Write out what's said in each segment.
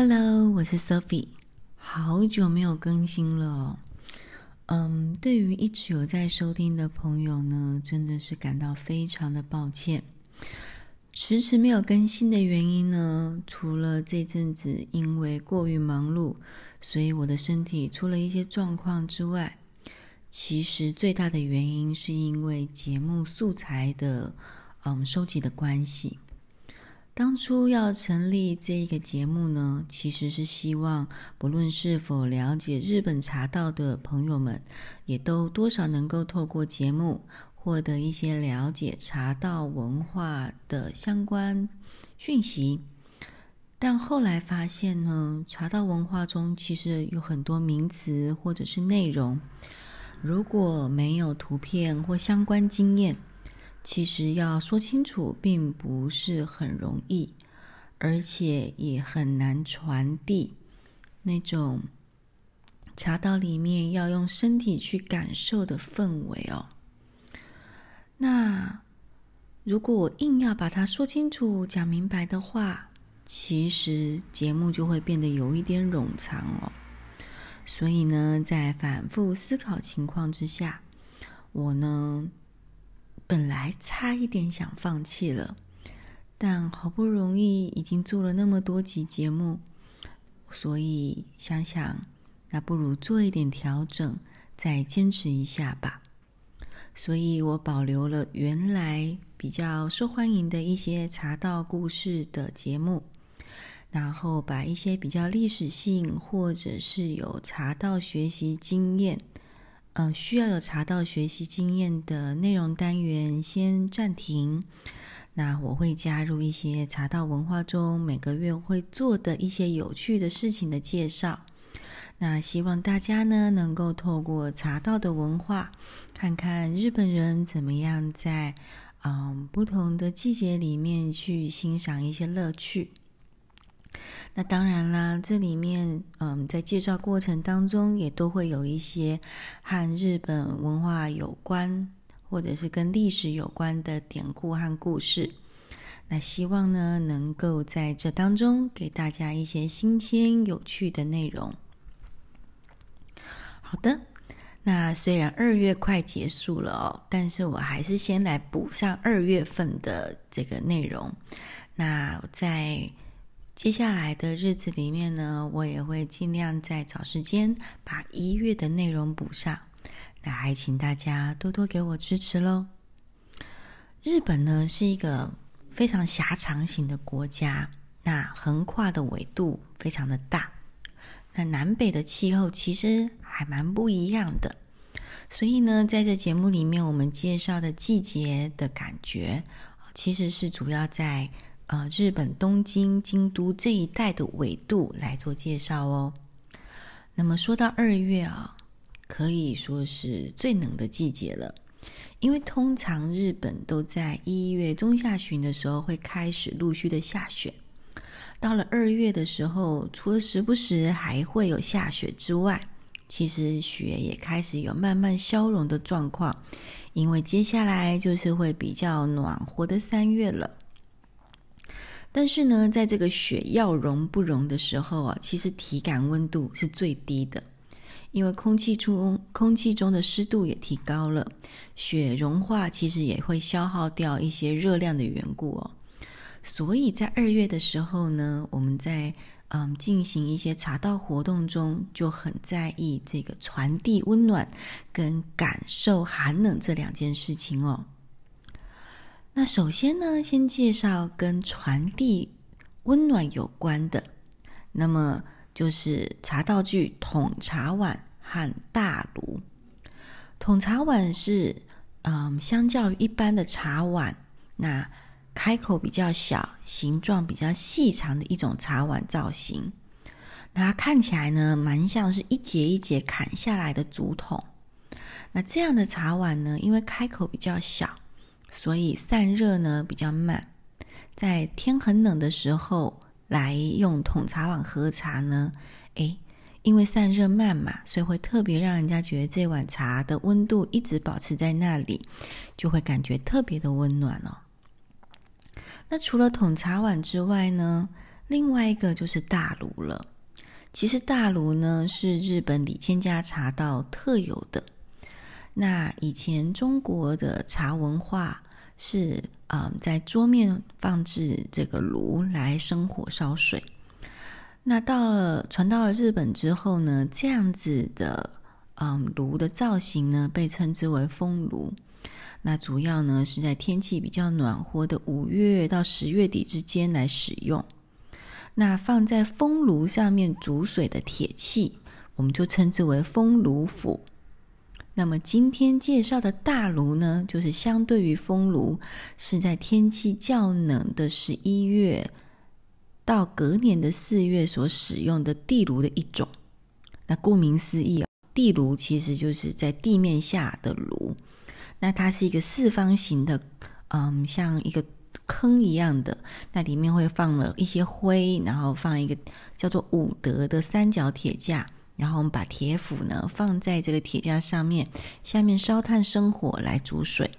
Hello，我是 Sophie，好久没有更新了哦。嗯，对于一直有在收听的朋友呢，真的是感到非常的抱歉。迟迟没有更新的原因呢，除了这阵子因为过于忙碌，所以我的身体出了一些状况之外，其实最大的原因是因为节目素材的嗯收集的关系。当初要成立这一个节目呢，其实是希望不论是否了解日本茶道的朋友们，也都多少能够透过节目获得一些了解茶道文化的相关讯息。但后来发现呢，茶道文化中其实有很多名词或者是内容，如果没有图片或相关经验，其实要说清楚并不是很容易，而且也很难传递那种茶道里面要用身体去感受的氛围哦。那如果我硬要把它说清楚、讲明白的话，其实节目就会变得有一点冗长哦。所以呢，在反复思考情况之下，我呢。本来差一点想放弃了，但好不容易已经做了那么多集节目，所以想想，那不如做一点调整，再坚持一下吧。所以我保留了原来比较受欢迎的一些茶道故事的节目，然后把一些比较历史性或者是有茶道学习经验。嗯，需要有茶道学习经验的内容单元先暂停。那我会加入一些茶道文化中每个月会做的一些有趣的事情的介绍。那希望大家呢能够透过茶道的文化，看看日本人怎么样在嗯不同的季节里面去欣赏一些乐趣。那当然啦，这里面嗯，在介绍过程当中也都会有一些和日本文化有关，或者是跟历史有关的典故和故事。那希望呢，能够在这当中给大家一些新鲜有趣的内容。好的，那虽然二月快结束了哦，但是我还是先来补上二月份的这个内容。那在接下来的日子里面呢，我也会尽量在找时间把一月的内容补上。那还请大家多多给我支持喽。日本呢是一个非常狭长型的国家，那横跨的纬度非常的大，那南北的气候其实还蛮不一样的。所以呢，在这节目里面，我们介绍的季节的感觉，其实是主要在。呃，日本东京、京都这一带的纬度来做介绍哦。那么说到二月啊，可以说是最冷的季节了，因为通常日本都在一月中下旬的时候会开始陆续的下雪。到了二月的时候，除了时不时还会有下雪之外，其实雪也开始有慢慢消融的状况，因为接下来就是会比较暖和的三月了。但是呢，在这个雪要融不融的时候啊，其实体感温度是最低的，因为空气中空气中的湿度也提高了，雪融化其实也会消耗掉一些热量的缘故哦。所以在二月的时候呢，我们在嗯进行一些茶道活动中，就很在意这个传递温暖跟感受寒冷这两件事情哦。那首先呢，先介绍跟传递温暖有关的，那么就是茶道具桶茶碗和大炉。桶茶碗是，嗯，相较于一般的茶碗，那开口比较小，形状比较细长的一种茶碗造型。那它看起来呢，蛮像是一节一节砍下来的竹筒。那这样的茶碗呢，因为开口比较小。所以散热呢比较慢，在天很冷的时候来用桶茶碗喝茶呢，诶，因为散热慢嘛，所以会特别让人家觉得这碗茶的温度一直保持在那里，就会感觉特别的温暖哦。那除了桶茶碗之外呢，另外一个就是大炉了。其实大炉呢是日本里千家茶道特有的。那以前中国的茶文化是，嗯，在桌面放置这个炉来生火烧水。那到了传到了日本之后呢，这样子的，嗯，炉的造型呢被称之为风炉。那主要呢是在天气比较暖和的五月到十月底之间来使用。那放在风炉上面煮水的铁器，我们就称之为风炉釜。那么今天介绍的大炉呢，就是相对于风炉，是在天气较冷的十一月到隔年的四月所使用的地炉的一种。那顾名思义，地炉其实就是在地面下的炉。那它是一个四方形的，嗯，像一个。坑一样的，那里面会放了一些灰，然后放一个叫做五德的三角铁架，然后我们把铁釜呢放在这个铁架上面，下面烧炭生火来煮水。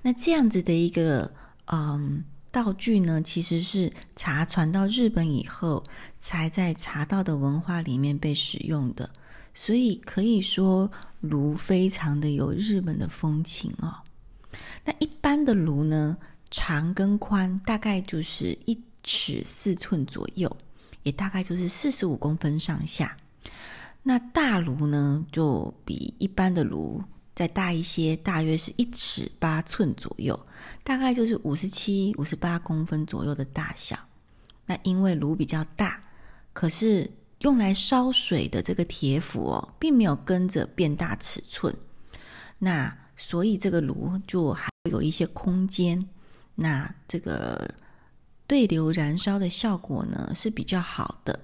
那这样子的一个嗯道具呢，其实是茶传到日本以后，才在茶道的文化里面被使用的，所以可以说炉非常的有日本的风情哦。那一般的炉呢，长跟宽大概就是一尺四寸左右，也大概就是四十五公分上下。那大炉呢，就比一般的炉再大一些，大约是一尺八寸左右，大概就是五十七、五十八公分左右的大小。那因为炉比较大，可是用来烧水的这个铁釜哦，并没有跟着变大尺寸。那所以这个炉就还有一些空间，那这个对流燃烧的效果呢是比较好的，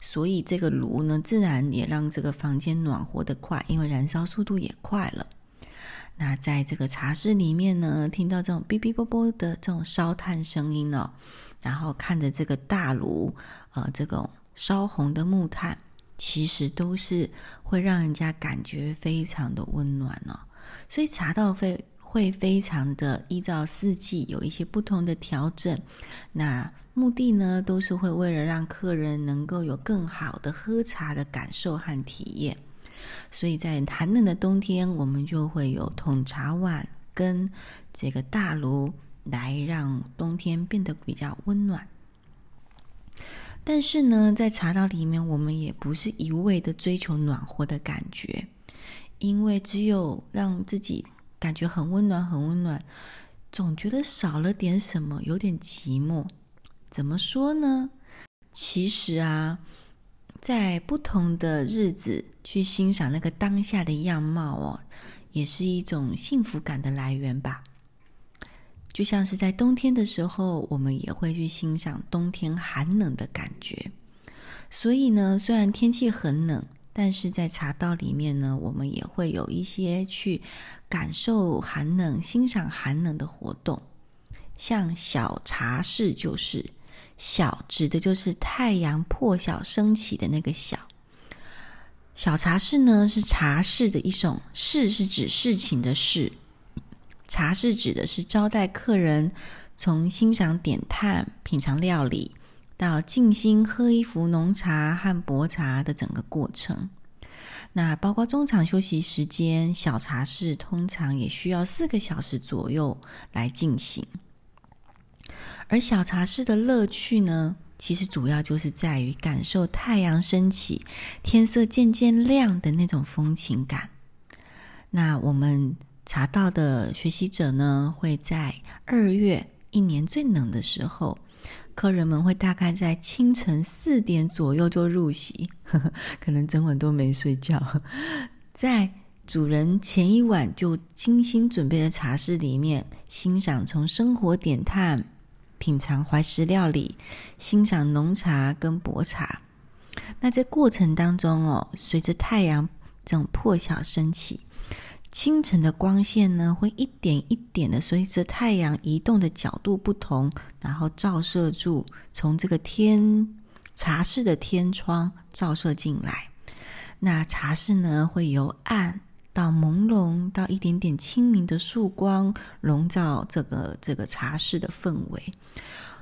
所以这个炉呢自然也让这个房间暖和得快，因为燃烧速度也快了。那在这个茶室里面呢，听到这种哔哔啵啵的这种烧炭声音哦，然后看着这个大炉，呃，这种烧红的木炭，其实都是会让人家感觉非常的温暖哦。所以茶道会会非常的依照四季有一些不同的调整，那目的呢都是会为了让客人能够有更好的喝茶的感受和体验。所以在寒冷的冬天，我们就会有桶茶碗跟这个大炉来让冬天变得比较温暖。但是呢，在茶道里面，我们也不是一味的追求暖和的感觉。因为只有让自己感觉很温暖，很温暖，总觉得少了点什么，有点寂寞。怎么说呢？其实啊，在不同的日子去欣赏那个当下的样貌哦，也是一种幸福感的来源吧。就像是在冬天的时候，我们也会去欣赏冬天寒冷的感觉。所以呢，虽然天气很冷。但是在茶道里面呢，我们也会有一些去感受寒冷、欣赏寒冷的活动，像小茶室就是小，指的就是太阳破晓升起的那个小。小茶室呢是茶室的一种，室是指事情的事，茶室指的是招待客人，从欣赏点炭、品尝料理。到静心喝一壶浓茶和薄茶的整个过程，那包括中场休息时间，小茶室通常也需要四个小时左右来进行。而小茶室的乐趣呢，其实主要就是在于感受太阳升起、天色渐渐亮的那种风情感。那我们茶道的学习者呢，会在二月，一年最冷的时候。客人们会大概在清晨四点左右就入席，呵呵，可能整晚都没睡觉。在主人前一晚就精心准备的茶室里面，欣赏从生火点炭、品尝怀石料理、欣赏浓茶跟薄茶。那在过程当中哦，随着太阳这种破晓升起。清晨的光线呢，会一点一点的随着太阳移动的角度不同，然后照射住从这个天茶室的天窗照射进来。那茶室呢，会由暗到朦胧，到一点点清明的曙光，笼罩这个这个茶室的氛围。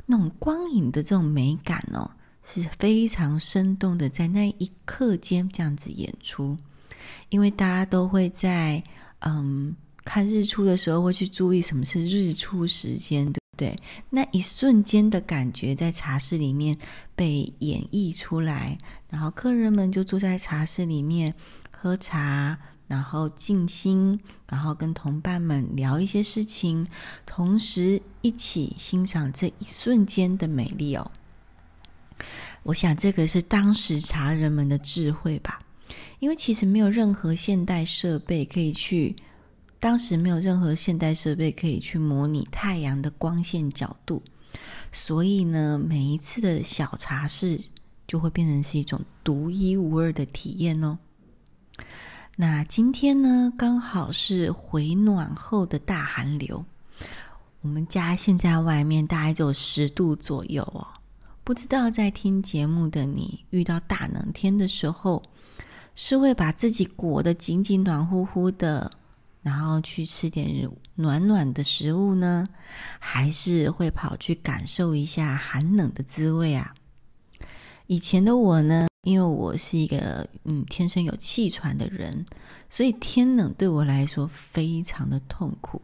那种光影的这种美感哦，是非常生动的，在那一刻间这样子演出。因为大家都会在嗯看日出的时候会去注意什么是日出时间，对不对？那一瞬间的感觉在茶室里面被演绎出来，然后客人们就坐在茶室里面喝茶。然后静心，然后跟同伴们聊一些事情，同时一起欣赏这一瞬间的美丽哦。我想这个是当时茶人们的智慧吧，因为其实没有任何现代设备可以去，当时没有任何现代设备可以去模拟太阳的光线角度，所以呢，每一次的小茶室就会变成是一种独一无二的体验哦。那今天呢，刚好是回暖后的大寒流。我们家现在外面大概就十度左右哦。不知道在听节目的你，遇到大冷天的时候，是会把自己裹得紧紧、暖乎乎的，然后去吃点暖暖的食物呢，还是会跑去感受一下寒冷的滋味啊？以前的我呢，因为我是一个嗯天生有气喘的人，所以天冷对我来说非常的痛苦。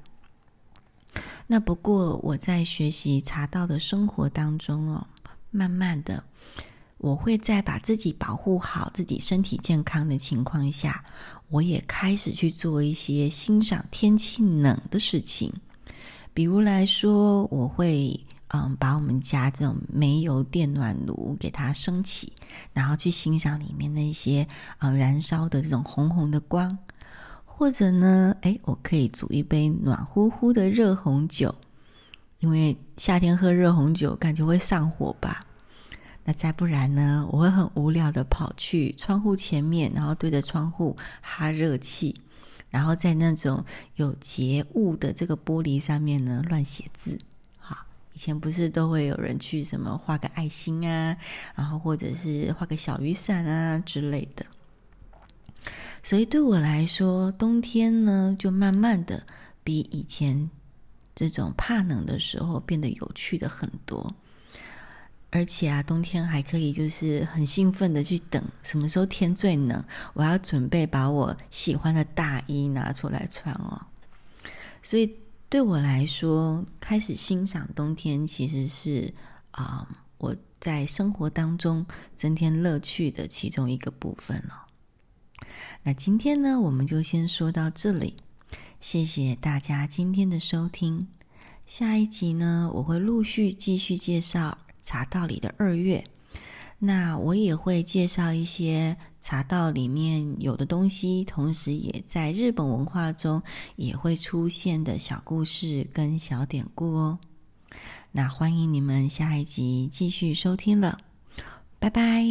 那不过我在学习茶道的生活当中哦，慢慢的，我会在把自己保护好、自己身体健康的情况下，我也开始去做一些欣赏天气冷的事情，比如来说，我会。嗯，把我们家这种煤油电暖炉给它升起，然后去欣赏里面那些呃燃烧的这种红红的光，或者呢，哎，我可以煮一杯暖乎乎的热红酒，因为夏天喝热红酒感觉会上火吧。再不然呢，我会很无聊的跑去窗户前面，然后对着窗户哈热气，然后在那种有结雾的这个玻璃上面呢乱写字。以前不是都会有人去什么画个爱心啊，然后或者是画个小雨伞啊之类的。所以对我来说，冬天呢就慢慢的比以前这种怕冷的时候变得有趣的很多。而且啊，冬天还可以就是很兴奋的去等什么时候天最冷，我要准备把我喜欢的大衣拿出来穿哦。所以。对我来说，开始欣赏冬天其实是啊、我在生活当中增添乐趣的其中一个部分了。那今天呢，我们就先说到这里，谢谢大家今天的收听。下一集呢，我会陆续继续介绍茶道里的二月。那我也会介绍一些茶道里面有的东西，同时也在日本文化中也会出现的小故事跟小典故哦。那欢迎你们下一集继续收听了，拜拜。